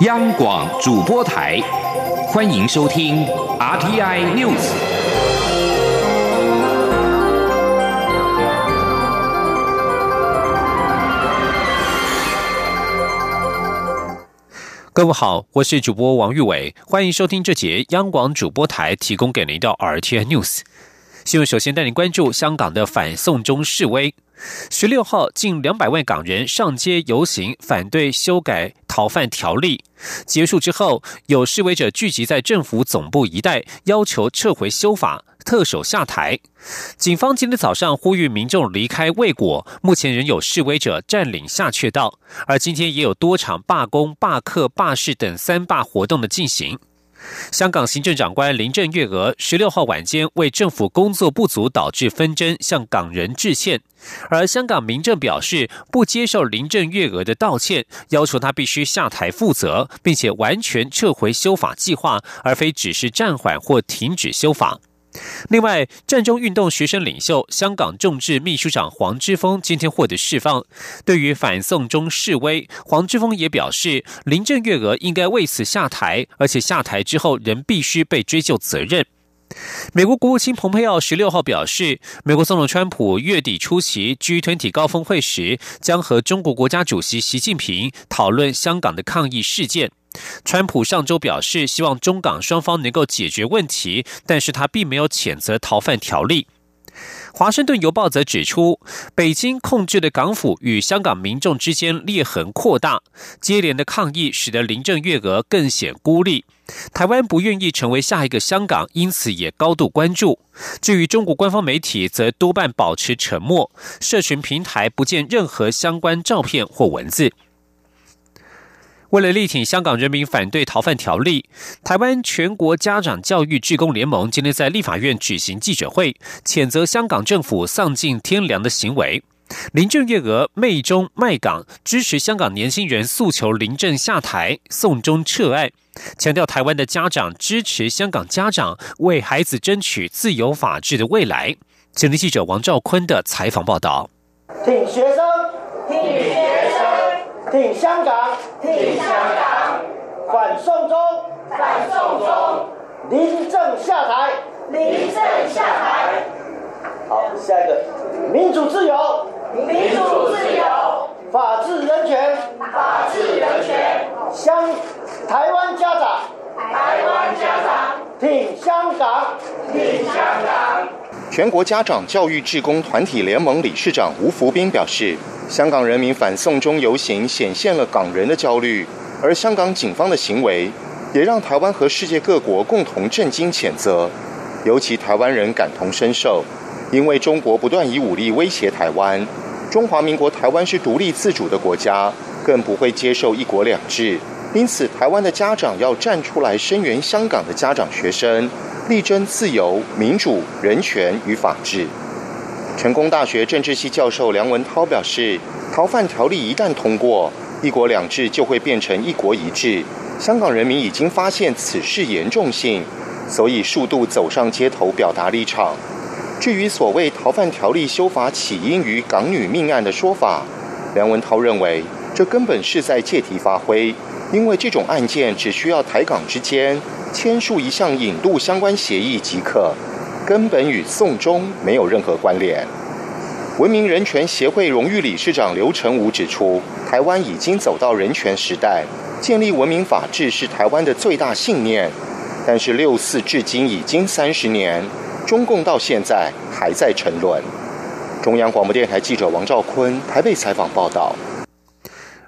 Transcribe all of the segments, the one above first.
央广主播台，欢迎收听 RTI News。各位好，我是主播王玉伟，欢迎收听这节央广主播台提供给您的 RTI News 新闻。首先带您关注香港的反送中示威。十六号，近两百万港人上街游行，反对修改逃犯条例。结束之后，有示威者聚集在政府总部一带，要求撤回修法、特首下台。警方今天早上呼吁民众离开未果，目前仍有示威者占领下阙道，而今天也有多场罢工、罢课、罢市等三罢活动的进行。香港行政长官林郑月娥十六号晚间为政府工作不足导致纷争向港人致歉，而香港民政表示不接受林郑月娥的道歉，要求她必须下台负责，并且完全撤回修法计划，而非只是暂缓或停止修法。另外，战中运动学生领袖、香港众志秘书长黄之锋今天获得释放。对于反送中示威，黄之锋也表示，林郑月娥应该为此下台，而且下台之后仍必须被追究责任。美国国务卿蓬佩奥十六号表示，美国总统川普月底出席 G20 高峰会时，将和中国国家主席习近平讨论香港的抗议事件。川普上周表示，希望中港双方能够解决问题，但是他并没有谴责逃犯条例。华盛顿邮报则指出，北京控制的港府与香港民众之间裂痕扩大，接连的抗议使得林郑月娥更显孤立。台湾不愿意成为下一个香港，因此也高度关注。至于中国官方媒体，则多半保持沉默，社群平台不见任何相关照片或文字。为了力挺香港人民反对逃犯条例，台湾全国家长教育职工联盟今天在立法院举行记者会，谴责香港政府丧尽天良的行为。林郑月娥媚中卖港，支持香港年轻人诉求林郑下台、送中撤案，强调台湾的家长支持香港家长为孩子争取自由法治的未来。前天记者王兆坤的采访报道。挺，学生，挺香港。挺香港，反送中，反送中，临阵下台，临阵下台。好，下一个，民主自由，民主自由，法治人权，法治人权，香台湾家长，台湾家长，挺香港，挺香港。全国家长教育职工团体联盟理事长吴福斌表示。香港人民反送中游行显现了港人的焦虑，而香港警方的行为也让台湾和世界各国共同震惊谴责。尤其台湾人感同身受，因为中国不断以武力威胁台湾。中华民国台湾是独立自主的国家，更不会接受一国两制。因此，台湾的家长要站出来声援香港的家长学生，力争自由、民主、人权与法治。成功大学政治系教授梁文涛表示，逃犯条例一旦通过，一国两制就会变成一国一制。香港人民已经发现此事严重性，所以数度走上街头表达立场。至于所谓逃犯条例修法起因于港女命案的说法，梁文涛认为这根本是在借题发挥，因为这种案件只需要台港之间签署一项引渡相关协议即可。根本与送中没有任何关联。文明人权协会荣誉理事长刘成武指出，台湾已经走到人权时代，建立文明法治是台湾的最大信念。但是六四至今已经三十年，中共到现在还在沉沦。中央广播电台记者王兆坤台北采访报道。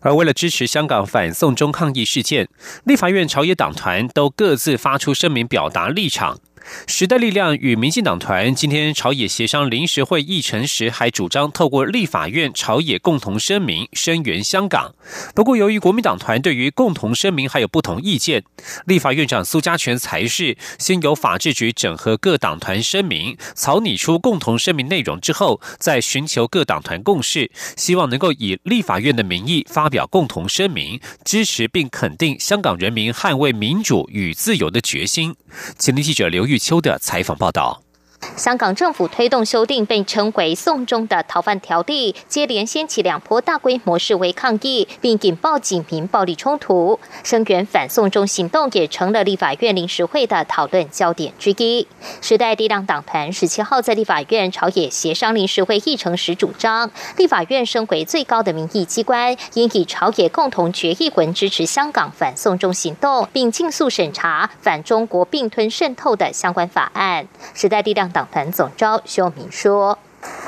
而为了支持香港反送中抗议事件，立法院朝野党团都各自发出声明，表达立场。时代力量与民进党团今天朝野协商临时会议程时，还主张透过立法院朝野共同声明声援香港。不过，由于国民党团对于共同声明还有不同意见，立法院长苏家全才是先由法制局整合各党团声明，草拟出共同声明内容之后，再寻求各党团共识，希望能够以立法院的名义发表共同声明，支持并肯定香港人民捍卫民主与自由的决心。前天记者刘玉。秋的采访报道。香港政府推动修订被称为“送中”的逃犯条例，接连掀起两波大规模示威抗议，并引爆警民暴力冲突。声援反送中行动也成了立法院临时会的讨论焦点之一。时代力量党团十七号在立法院朝野协商临时会议程时主张，立法院升为最高的民意机关，应以朝野共同决议文支持香港反送中行动，并尽速审查反中国并吞渗透的相关法案。时代力量党团总召修明说：“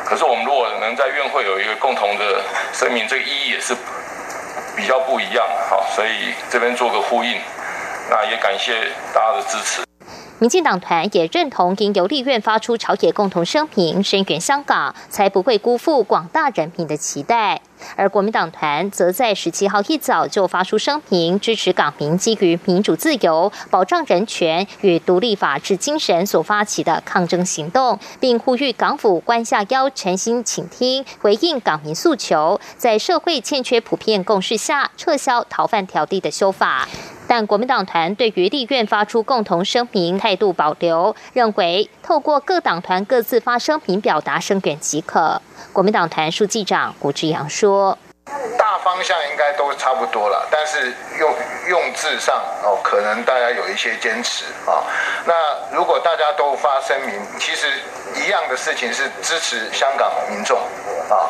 可是我们如果能在院会有一个共同的声明，这个意义也是比较不一样。好，所以这边做个呼应，那也感谢大家的支持。”民进党团也认同应由立院发出朝野共同声明，声援香港，才不会辜负广大人民的期待。而国民党团则在十七号一早就发出声明，支持港民基于民主自由、保障人权与独立法治精神所发起的抗争行动，并呼吁港府关下腰，诚心倾听，回应港民诉求，在社会欠缺普遍共识下，撤销逃犯条例的修法。但国民党团对于立院发出共同声明态度保留，认为透过各党团各自发声明表达声援即可。国民党团书记长胡志阳说：“大方向应该都差不多了，但是用用字上哦，可能大家有一些坚持啊。那如果大家都发声明，其实一样的事情是支持香港民众啊。”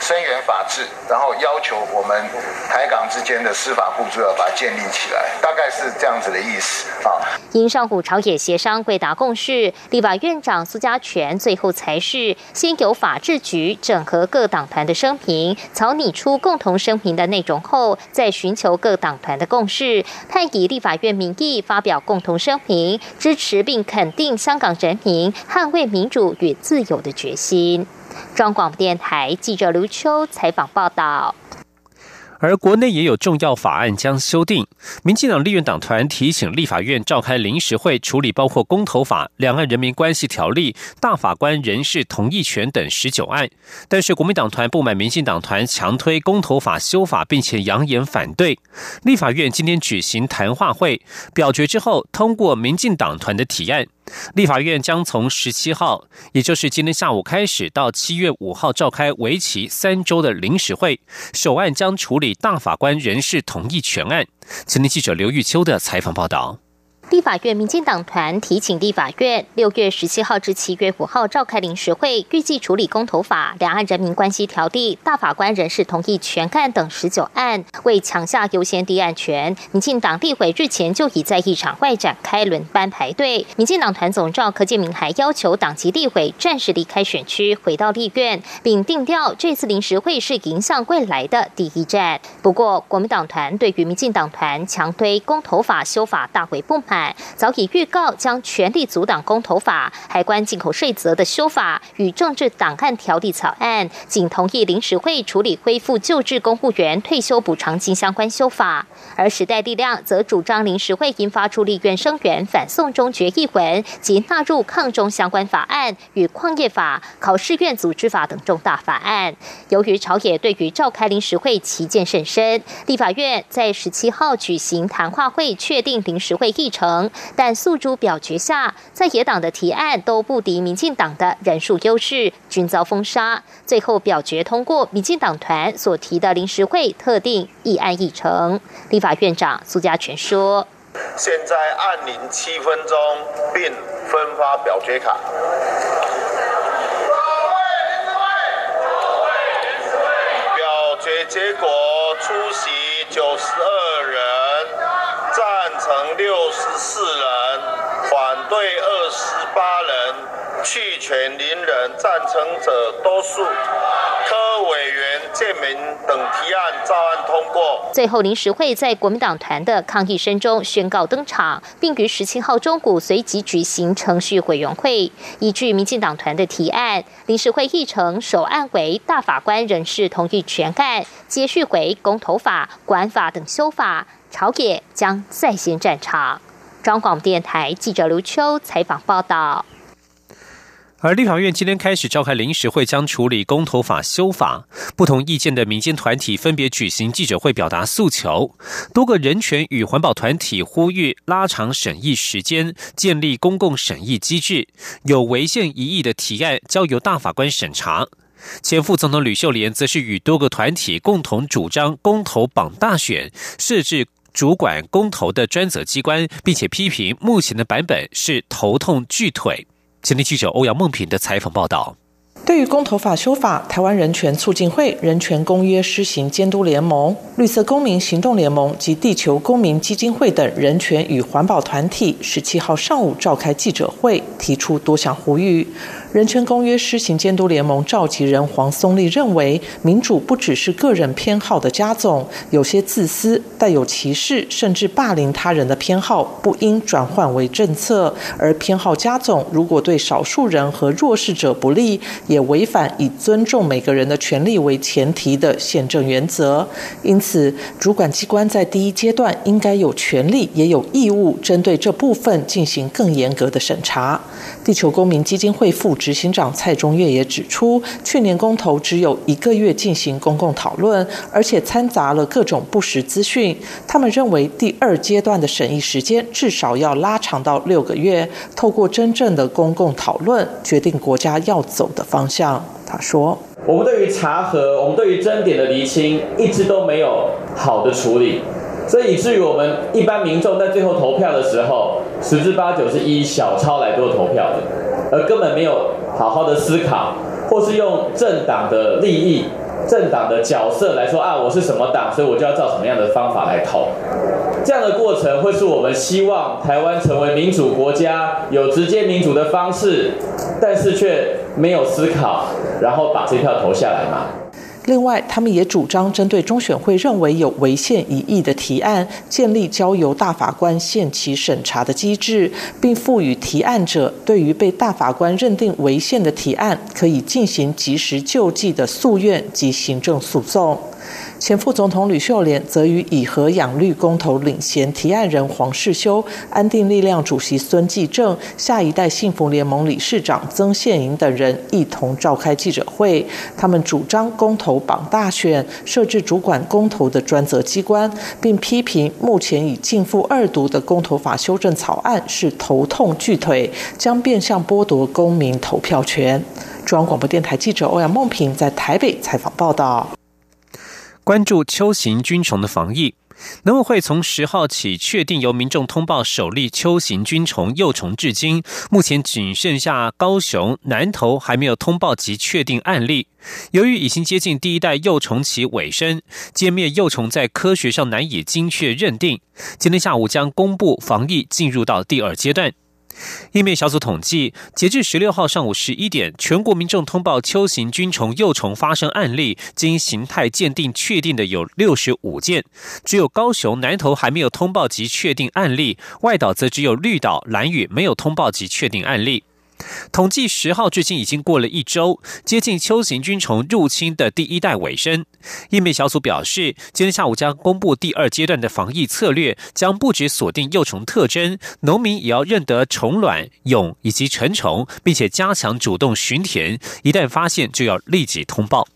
声援法治，然后要求我们台港之间的司法互助要把它建立起来，大概是这样子的意思啊。因上古朝野协商未达共识，立法院长苏家全最后才是先由法制局整合各党团的声明，草拟出共同声明的内容后，再寻求各党团的共识，判以立法院名义发表共同声明，支持并肯定香港人民捍卫民主与自由的决心。中广电台记者刘秋采访报道。而国内也有重要法案将修订，民进党立院党团提醒立法院召开临时会处理包括公投法、两岸人民关系条例、大法官人事同意权等十九案，但是国民党团不满民进党团强推公投法修法，并且扬言反对。立法院今天举行谈话会，表决之后通过民进党团的提案。立法院将从十七号，也就是今天下午开始，到七月五号召开为期三周的临时会。首案将处理大法官人事同意权案。前天记者刘玉秋的采访报道。立法院民进党团提请立法院六月十七号至七月五号召开临时会，预计处理公投法、两岸人民关系条例、大法官人事同意权案等十九案。为抢下优先立案权，民进党立委日前就已在议场外展开轮班排队。民进党团总召柯建明还要求党籍立委暂时离开选区，回到立院，并定调这次临时会是迎向未来的第一站。不过，国民党团对于民进党团强推公投法修法大为不满。早已预告将全力阻挡公投法、海关进口税则的修法与政治档案条例草案，仅同意临时会处理恢复旧制公务员退休补偿金相关修法。而时代力量则主张临时会应发出立院声援反送中决议文及纳入抗中相关法案与矿业法、考试院组织法等重大法案。由于朝野对于召开临时会旗舰甚深，立法院在十七号举行谈话会，确定临时会议程。但诉诸表决下，在野党的提案都不敌民进党的人数优势，均遭封杀。最后表决通过民进党团所提的临时会特定议案议程。立法院长苏家全说：“现在按铃七分钟，并分发表决卡。表决结果出席九十二。”六十四人，反对二十八人，弃权零人，赞成者多数。科委员建明等提案照案通过。最后，临时会在国民党团的抗议声中宣告登场，并于十七号中午随即举行程序委员会。依据民进党团的提案，临时会议程首案为大法官人事同意权案，接续为公投法、管法等修法。朝野将再现战场。中广电台记者刘秋采访报道。而立法院今天开始召开临时会，将处理公投法修法。不同意见的民间团体分别举行记者会，表达诉求。多个人权与环保团体呼吁拉长审议时间，建立公共审议机制。有违宪疑义的提案交由大法官审查。前副总统吕秀莲则是与多个团体共同主张公投绑大选，设置主管公投的专责机关，并且批评目前的版本是头痛锯腿。前天记者欧阳梦平的采访报道。对于公投法修法，台湾人权促进会、人权公约施行监督联盟、绿色公民行动联盟及地球公民基金会等人权与环保团体，十七号上午召开记者会，提出多项呼吁。人权公约施行监督联盟召集人黄松立认为，民主不只是个人偏好的加总，有些自私、带有歧视甚至霸凌他人的偏好不应转换为政策。而偏好加总如果对少数人和弱势者不利，也违反以尊重每个人的权利为前提的宪政原则。因此，主管机关在第一阶段应该有权利也有义务针对这部分进行更严格的审查。地球公民基金会副执行长蔡中岳也指出，去年公投只有一个月进行公共讨论，而且掺杂了各种不实资讯。他们认为第二阶段的审议时间至少要拉长到六个月，透过真正的公共讨论，决定国家要走的方向。他说：“我们对于查核，我们对于争点的厘清，一直都没有好的处理，所以以至于我们一般民众在最后投票的时候。”十之八九是以小抄来做投票的，而根本没有好好的思考，或是用政党的利益、政党的角色来说啊，我是什么党，所以我就要照什么样的方法来投。这样的过程会是我们希望台湾成为民主国家，有直接民主的方式，但是却没有思考，然后把这票投下来吗？另外，他们也主张针对中选会认为有违宪疑义的提案，建立交由大法官限期审查的机制，并赋予提案者对于被大法官认定违宪的提案，可以进行及时救济的诉愿及行政诉讼。前副总统吕秀莲则与以和养绿公投领衔提案人黄世修、安定力量主席孙继正、下一代幸福联盟理事长曾宪营等人一同召开记者会。他们主张公投绑大选，设置主管公投的专责机关，并批评目前已进赴二读的公投法修正草案是头痛锯腿，将变相剥夺公民投票权。中央广播电台记者欧阳梦平在台北采访报道。关注秋行菌虫的防疫，农委会从十号起确定由民众通报首例秋行菌虫幼虫，至今目前仅剩下高雄、南投还没有通报及确定案例。由于已经接近第一代幼虫期尾声，歼灭幼虫在科学上难以精确认定，今天下午将公布防疫进入到第二阶段。疫灭小组统计，截至十六号上午十一点，全国民众通报秋行菌虫幼虫发生案例，经形态鉴定确定的有六十五件，只有高雄南投还没有通报及确定案例，外岛则只有绿岛、蓝屿没有通报及确定案例。统计十号至今已经过了一周，接近秋行军虫入侵的第一代尾声。疫灭小组表示，今天下午将公布第二阶段的防疫策略，将不止锁定幼虫特征，农民也要认得虫卵、蛹以及成虫，并且加强主动巡田，一旦发现就要立即通报。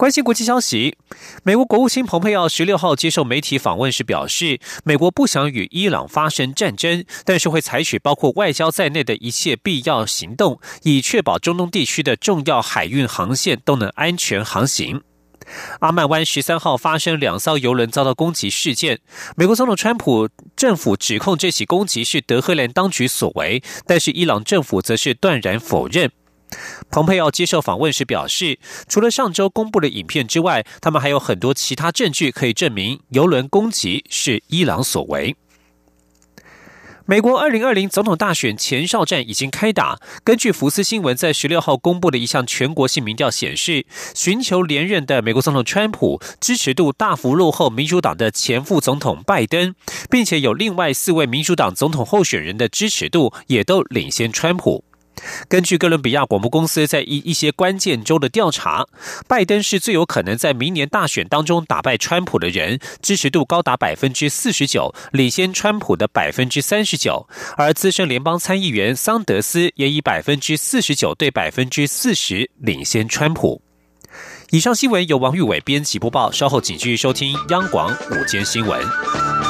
关心国际消息，美国国务卿蓬佩奥十六号接受媒体访问时表示，美国不想与伊朗发生战争，但是会采取包括外交在内的一切必要行动，以确保中东地区的重要海运航线都能安全航行。阿曼湾十三号发生两艘游轮遭到攻击事件，美国总统川普政府指控这起攻击是德黑兰当局所为，但是伊朗政府则是断然否认。蓬佩奥接受访问时表示，除了上周公布的影片之外，他们还有很多其他证据可以证明游轮攻击是伊朗所为。美国二零二零总统大选前哨战已经开打。根据福斯新闻在十六号公布的一项全国性民调显示，寻求连任的美国总统川普支持度大幅落后民主党的前副总统拜登，并且有另外四位民主党总统候选人的支持度也都领先川普。根据哥伦比亚广播公司在一一些关键州的调查，拜登是最有可能在明年大选当中打败川普的人，支持度高达百分之四十九，领先川普的百分之三十九。而资深联邦参议员桑德斯也以百分之四十九对百分之四十领先川普。以上新闻由王玉伟编辑播报，稍后请继续收听央广午间新闻。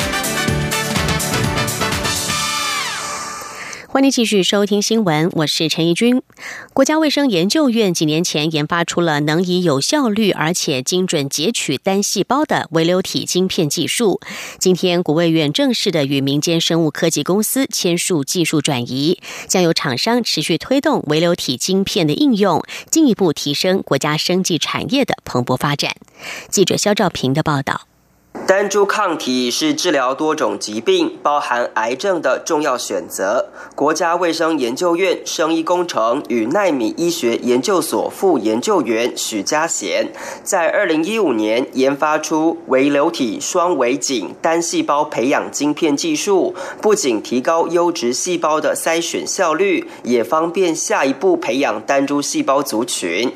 欢迎继续收听新闻，我是陈怡君。国家卫生研究院几年前研发出了能以有效率而且精准截取单细胞的微流体晶片技术。今天，国卫院正式的与民间生物科技公司签署技术转移，将由厂商持续推动微流体晶片的应用，进一步提升国家生技产业的蓬勃发展。记者肖兆平的报道。单株抗体是治疗多种疾病，包含癌症的重要选择。国家卫生研究院生医工程与奈米医学研究所副研究员许家贤，在二零一五年研发出微流体双微井单细胞培养晶片技术，不仅提高优质细胞的筛选效率，也方便下一步培养单株细胞族群。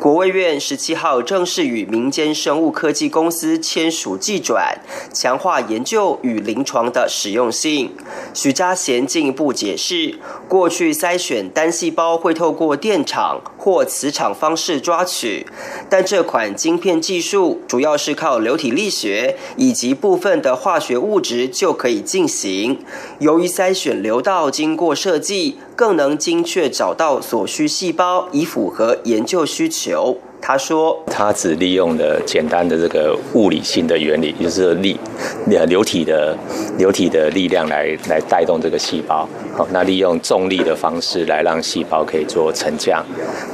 国卫院十七号正式与民间生物科技公司签署技。转强化研究与临床的实用性。许家贤进一步解释，过去筛选单细胞会透过电场或磁场方式抓取，但这款晶片技术主要是靠流体力学以及部分的化学物质就可以进行。由于筛选流道经过设计，更能精确找到所需细胞，以符合研究需求。他说：“他只利用了简单的这个物理性的原理，就是力流体的流体的力量来来带动这个细胞。好，那利用重力的方式来让细胞可以做沉降。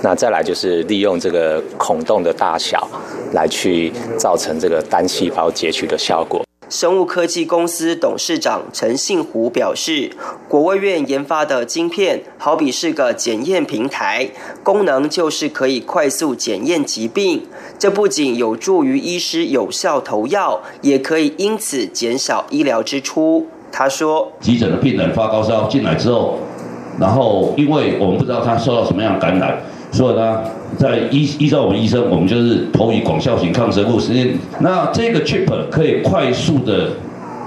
那再来就是利用这个孔洞的大小来去造成这个单细胞截取的效果。”生物科技公司董事长陈信虎表示，国卫院研发的晶片好比是个检验平台，功能就是可以快速检验疾病。这不仅有助于医师有效投药，也可以因此减少医疗支出。他说：“急诊的病人发高烧进来之后，然后因为我们不知道他受到什么样的感染。”所以呢，在依依照我们医生，我们就是投以广效型抗生素实验。那这个 chip 可以快速的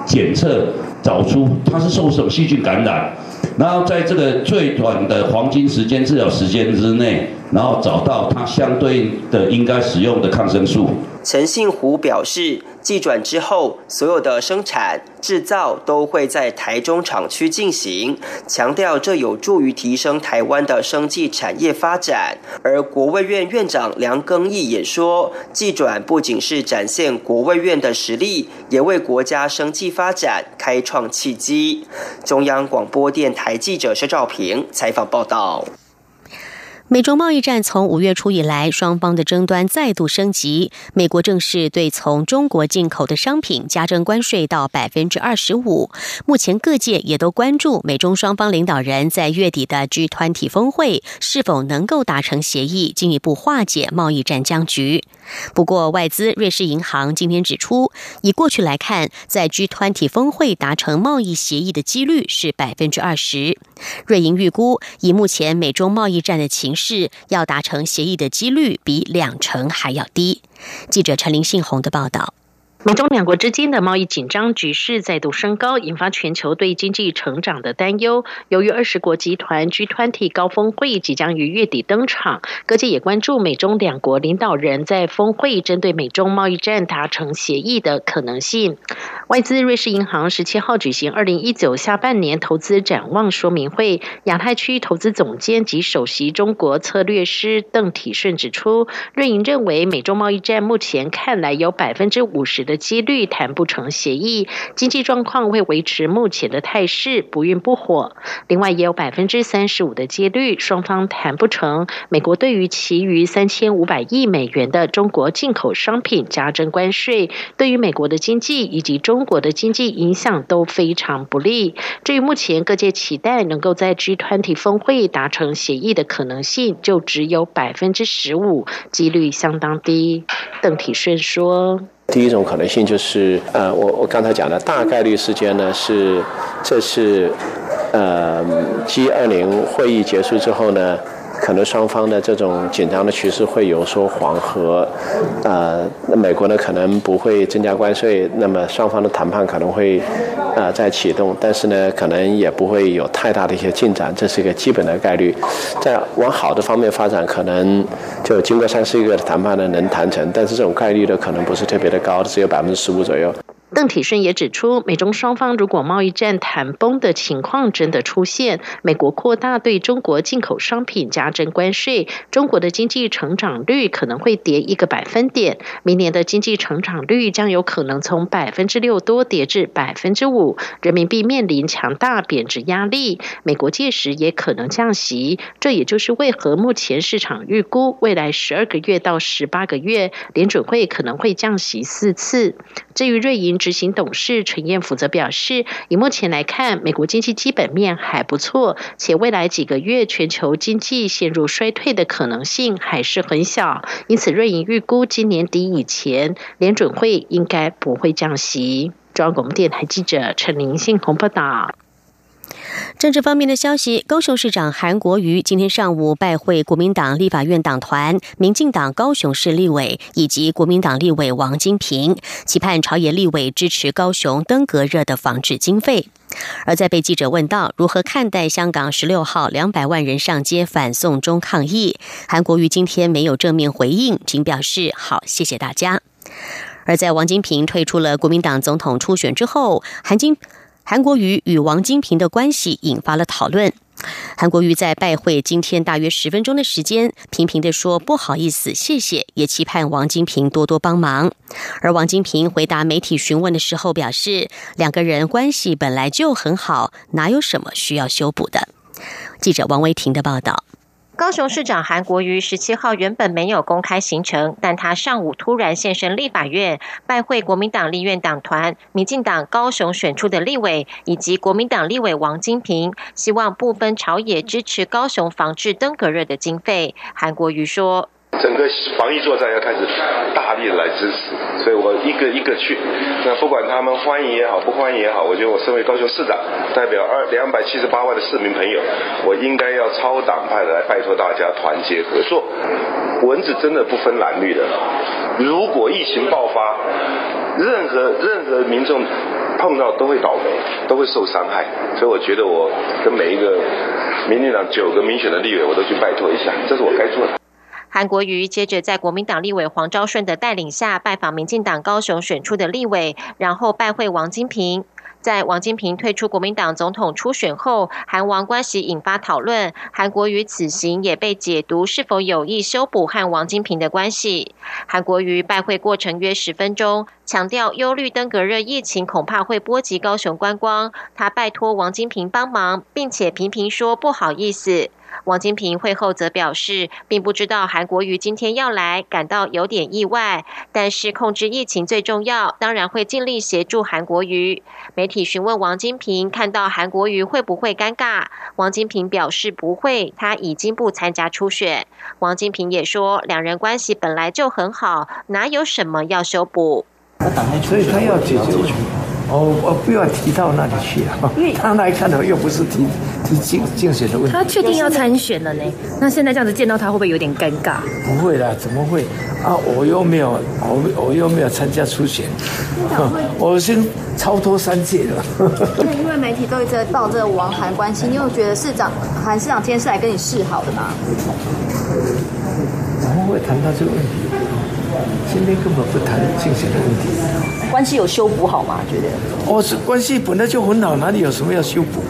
检测找出它是受什么细菌感染，然后在这个最短的黄金时间治疗时间之内，然后找到它相对的应该使用的抗生素。陈信虎表示。寄转之后，所有的生产制造都会在台中厂区进行，强调这有助于提升台湾的生技产业发展。而国卫院院长梁庚义也说，寄转不仅是展现国卫院的实力，也为国家生技发展开创契机。中央广播电台记者薛兆平采访报道。美中贸易战从五月初以来，双方的争端再度升级。美国正式对从中国进口的商品加征关税到百分之二十五。目前各界也都关注美中双方领导人在月底的 G 团体峰会是否能够达成协议，进一步化解贸易战僵局。不过，外资瑞士银行今天指出，以过去来看，在 G 团体峰会达成贸易协议的几率是百分之二十。瑞银预估，以目前美中贸易战的情势，要达成协议的几率比两成还要低。记者陈林信宏的报道。美中两国之间的贸易紧张局势再度升高，引发全球对经济成长的担忧。由于二十国集团 G20 高峰会即将于月底登场，各界也关注美中两国领导人在峰会针对美中贸易战达成协议的可能性。外资瑞士银行十七号举行二零一九下半年投资展望说明会，亚太区投资总监及首席中国策略师邓体顺指出，瑞银认为美中贸易战目前看来有百分之五十的。几率谈不成协议，经济状况会维持目前的态势，不孕不火。另外，也有百分之三十五的几率双方谈不成。美国对于其余三千五百亿美元的中国进口商品加征关税，对于美国的经济以及中国的经济影响都非常不利。至于目前各界期待能够在 G20 峰会达成协议的可能性，就只有百分之十五，几率相当低。邓体顺说。第一种可能性就是，呃，我我刚才讲的大概率事件呢是，这是，呃，G 二零会议结束之后呢。可能双方的这种紧张的趋势会有所缓和，呃，那美国呢可能不会增加关税，那么双方的谈判可能会呃在启动，但是呢可能也不会有太大的一些进展，这是一个基本的概率。在往好的方面发展，可能就经过三四个月的谈判呢能谈成，但是这种概率呢可能不是特别的高，只有百分之十五左右。邓体顺也指出，美中双方如果贸易战谈崩的情况真的出现，美国扩大对中国进口商品加征关税，中国的经济成长率可能会跌一个百分点，明年的经济成长率将有可能从百分之六多跌至百分之五，人民币面临强大贬值压力，美国届时也可能降息。这也就是为何目前市场预估未来十二个月到十八个月，联准会可能会降息四次。至于瑞银执行董事陈彦甫则表示，以目前来看，美国经济基本面还不错，且未来几个月全球经济陷入衰退的可能性还是很小，因此瑞银预估今年底以前，联准会应该不会降息。中央广播电台记者陈林信洪报道。政治方面的消息，高雄市长韩国瑜今天上午拜会国民党立法院党团、民进党高雄市立委以及国民党立委王金平，期盼朝野立委支持高雄登革热的防治经费。而在被记者问到如何看待香港十六号两百万人上街反送中抗议，韩国瑜今天没有正面回应，仅表示好，谢谢大家。而在王金平退出了国民党总统初选之后，韩金。韩国瑜与王金平的关系引发了讨论。韩国瑜在拜会今天大约十分钟的时间，频频地说不好意思、谢谢，也期盼王金平多多帮忙。而王金平回答媒体询问的时候表示，两个人关系本来就很好，哪有什么需要修补的？记者王维婷的报道。高雄市长韩国瑜十七号原本没有公开行程，但他上午突然现身立法院，拜会国民党立院党团、民进党高雄选出的立委以及国民党立委王金平，希望部分朝野支持高雄防治登革热的经费。韩国瑜说。整个防疫作战要开始大力的来支持，所以我一个一个去。那不管他们欢迎也好，不欢迎也好，我觉得我身为高雄市长，代表二两百七十八万的市民朋友，我应该要超党派的来拜托大家团结合作。蚊子真的不分蓝绿的，如果疫情爆发，任何任何民众碰到都会倒霉，都会受伤害。所以我觉得我跟每一个民进党九个民选的立委，我都去拜托一下，这是我该做的。韩国瑜接着在国民党立委黄昭顺的带领下拜访民进党高雄选出的立委，然后拜会王金平。在王金平退出国民党总统初选后，韩王关系引发讨论。韩国瑜此行也被解读是否有意修补和王金平的关系。韩国瑜拜会过程约十分钟，强调忧虑登革热疫情恐怕会波及高雄观光，他拜托王金平帮忙，并且频频说不好意思。王金平会后则表示，并不知道韩国瑜今天要来，感到有点意外。但是控制疫情最重要，当然会尽力协助韩国瑜。媒体询问王金平，看到韩国瑜会不会尴尬？王金平表示不会，他已经不参加初选。王金平也说，两人关系本来就很好，哪有什么要修补？所以他要解决。哦，我不要提到那里去啊！因为他来看的又不是提提竞竞选的问题。他确定要参选了呢？那现在这样子见到他会不会有点尴尬？不会啦，怎么会？啊，我又没有，我我又没有参加初选，我先超脱三届了。因为媒体都一直在报这个王韩关系，你有觉得市长韩市长今天是来跟你示好的吗？怎么会谈到这个问题？今天根本不谈竞选的问题，关系有修补好吗？觉得？哦，是关系本来就很好，哪里有什么要修补？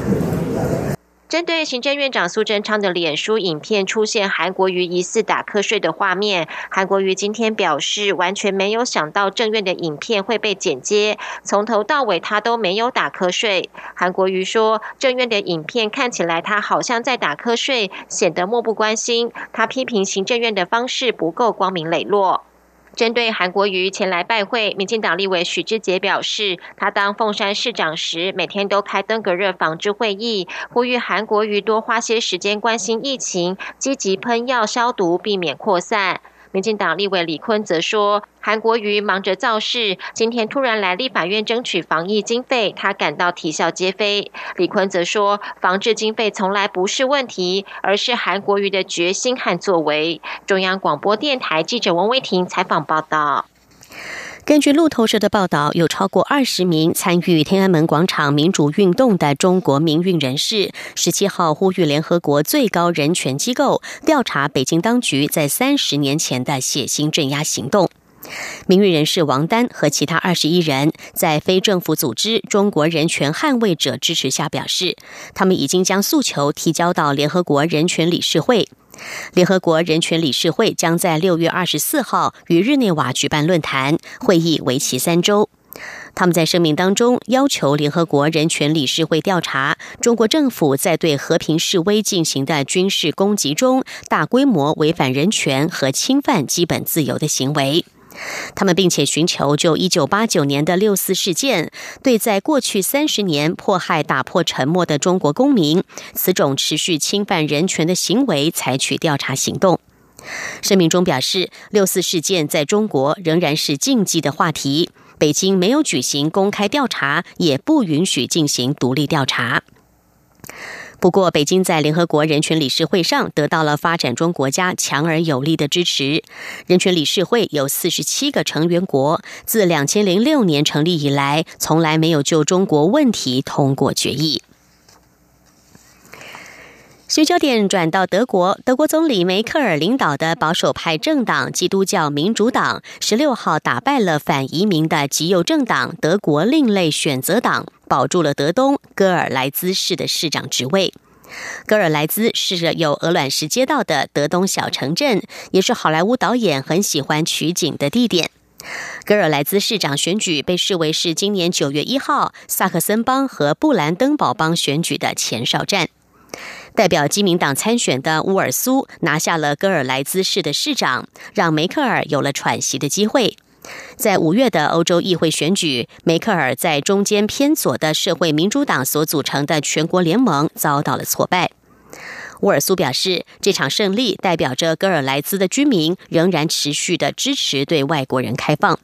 针对行政院长苏贞昌的脸书影片出现韩国瑜疑似打瞌睡的画面，韩国瑜今天表示，完全没有想到政院的影片会被剪接，从头到尾他都没有打瞌睡。韩国瑜说，政院的影片看起来他好像在打瞌睡，显得漠不关心。他批评行政院的方式不够光明磊落。针对韩国瑜前来拜会，民进党立委许志杰表示，他当凤山市长时，每天都开登革热防治会议，呼吁韩国瑜多花些时间关心疫情，积极喷药消毒，避免扩散。民进党立委李坤则说，韩国瑜忙着造势，今天突然来立法院争取防疫经费，他感到啼笑皆非。李坤则说，防治经费从来不是问题，而是韩国瑜的决心和作为。中央广播电台记者王威婷采访报道。根据路透社的报道，有超过二十名参与天安门广场民主运动的中国民运人士，十七号呼吁联合国最高人权机构调查北京当局在三十年前的血腥镇压行动。名誉人士王丹和其他二十一人在非政府组织中国人权捍卫者支持下表示，他们已经将诉求提交到联合国人权理事会。联合国人权理事会将在六月二十四号与日内瓦举办论坛，会议为期三周。他们在声明当中要求联合国人权理事会调查中国政府在对和平示威进行的军事攻击中大规模违反人权和侵犯基本自由的行为。他们并且寻求就一九八九年的六四事件，对在过去三十年迫害、打破沉默的中国公民，此种持续侵犯人权的行为采取调查行动。声明中表示，六四事件在中国仍然是禁忌的话题，北京没有举行公开调查，也不允许进行独立调查。不过，北京在联合国人权理事会上得到了发展中国家强而有力的支持。人权理事会有四十七个成员国，自两千零六年成立以来，从来没有就中国问题通过决议。新焦点转到德国，德国总理梅克尔领导的保守派政党基督教民主党十六号打败了反移民的极右政党德国另类选择党，保住了德东戈尔莱兹市的市长职位。戈尔莱兹是有鹅卵石街道的德东小城镇，也是好莱坞导演很喜欢取景的地点。戈尔莱兹市长选举被视为是今年九月一号萨克森邦和布兰登堡邦选举的前哨战。代表基民党参选的乌尔苏拿下了戈尔莱兹市的市长，让梅克尔有了喘息的机会。在五月的欧洲议会选举，梅克尔在中间偏左的社会民主党所组成的全国联盟遭到了挫败。乌尔苏表示，这场胜利代表着戈尔莱兹的居民仍然持续的支持对外国人开放。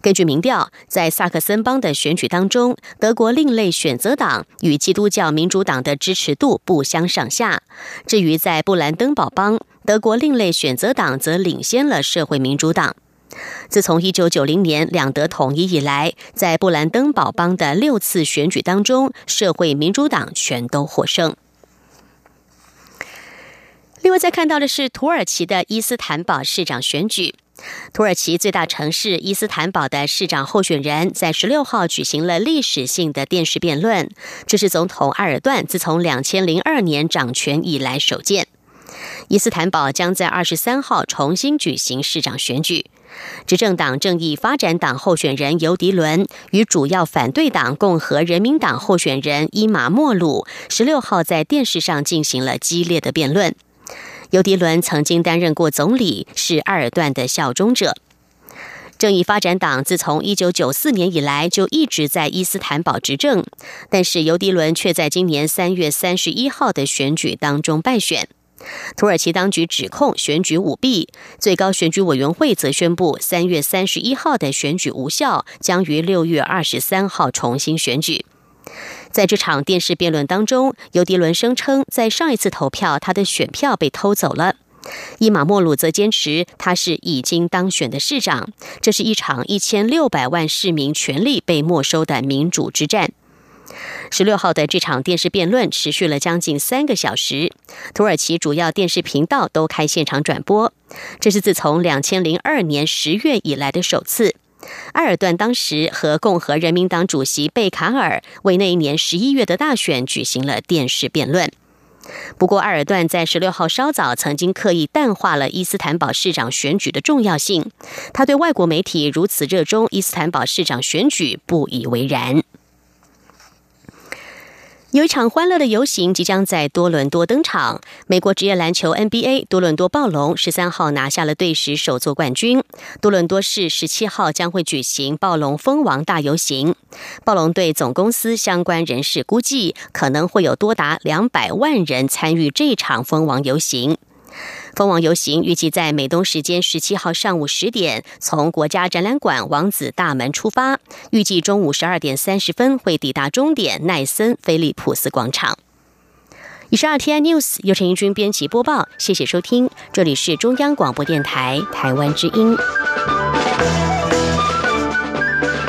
根据民调，在萨克森邦的选举当中，德国另类选择党与基督教民主党的支持度不相上下。至于在布兰登堡邦，德国另类选择党则领先了社会民主党。自从一九九零年两德统一以来，在布兰登堡邦的六次选举当中，社会民主党全都获胜。另外，再看到的是土耳其的伊斯坦堡市长选举。土耳其最大城市伊斯坦堡的市长候选人在十六号举行了历史性的电视辩论，这是总统埃尔段自从两千零二年掌权以来首见。伊斯坦堡将在二十三号重新举行市长选举，执政党正义发展党候选人尤迪伦与主要反对党共和人民党候选人伊马莫鲁十六号在电视上进行了激烈的辩论。尤迪伦曾经担任过总理，是埃尔段的效忠者。正义发展党自从一九九四年以来就一直在伊斯坦堡执政，但是尤迪伦却在今年三月三十一号的选举当中败选。土耳其当局指控选举舞弊，最高选举委员会则宣布三月三十一号的选举无效，将于六月二十三号重新选举。在这场电视辩论当中，尤迪伦声称，在上一次投票，他的选票被偷走了。伊马莫鲁则坚持他是已经当选的市长。这是一场一千六百万市民权利被没收的民主之战。十六号的这场电视辩论持续了将近三个小时，土耳其主要电视频道都开现场转播。这是自从两千零二年十月以来的首次。埃尔段当时和共和人民党主席贝卡尔为那一年十一月的大选举行了电视辩论。不过，埃尔段在十六号稍早曾经刻意淡化了伊斯坦堡市长选举的重要性。他对外国媒体如此热衷伊斯坦堡市长选举不以为然。有一场欢乐的游行即将在多伦多登场。美国职业篮球 NBA 多伦多暴龙十三号拿下了队史首座冠军。多伦多市十七号将会举行暴龙蜂王大游行。暴龙队总公司相关人士估计，可能会有多达两百万人参与这场蜂王游行。蜂王游行预计在美东时间十七号上午十点从国家展览馆王子大门出发，预计中午十二点三十分会抵达终点奈森菲利普斯广场。以上 T I News 由陈义军编辑播报，谢谢收听，这里是中央广播电台台湾之音。